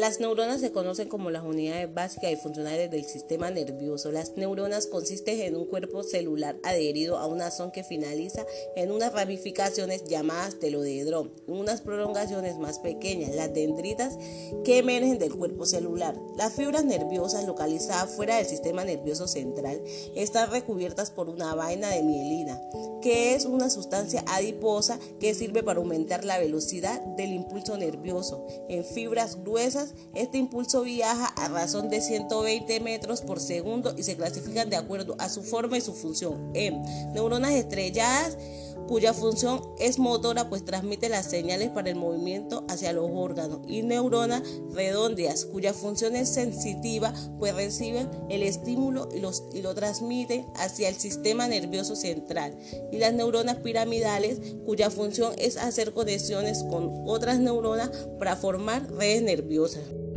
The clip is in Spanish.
Las neuronas se conocen como las unidades básicas y funcionales del sistema nervioso. Las neuronas consisten en un cuerpo celular adherido a una zona que finaliza en unas ramificaciones llamadas telodendrón, unas prolongaciones más pequeñas, las dendritas, que emergen del cuerpo celular. Las fibras nerviosas localizadas fuera del sistema nervioso central están recubiertas por una vaina de mielina, que es una sustancia adiposa que sirve para aumentar la velocidad del impulso nervioso. En fibras gruesas este impulso viaja a razón de 120 metros por segundo y se clasifican de acuerdo a su forma y su función. En neuronas estrelladas cuya función es motora, pues transmite las señales para el movimiento hacia los órganos, y neuronas redondeas, cuya función es sensitiva, pues reciben el estímulo y, y lo transmiten hacia el sistema nervioso central, y las neuronas piramidales, cuya función es hacer conexiones con otras neuronas para formar redes nerviosas. Listen.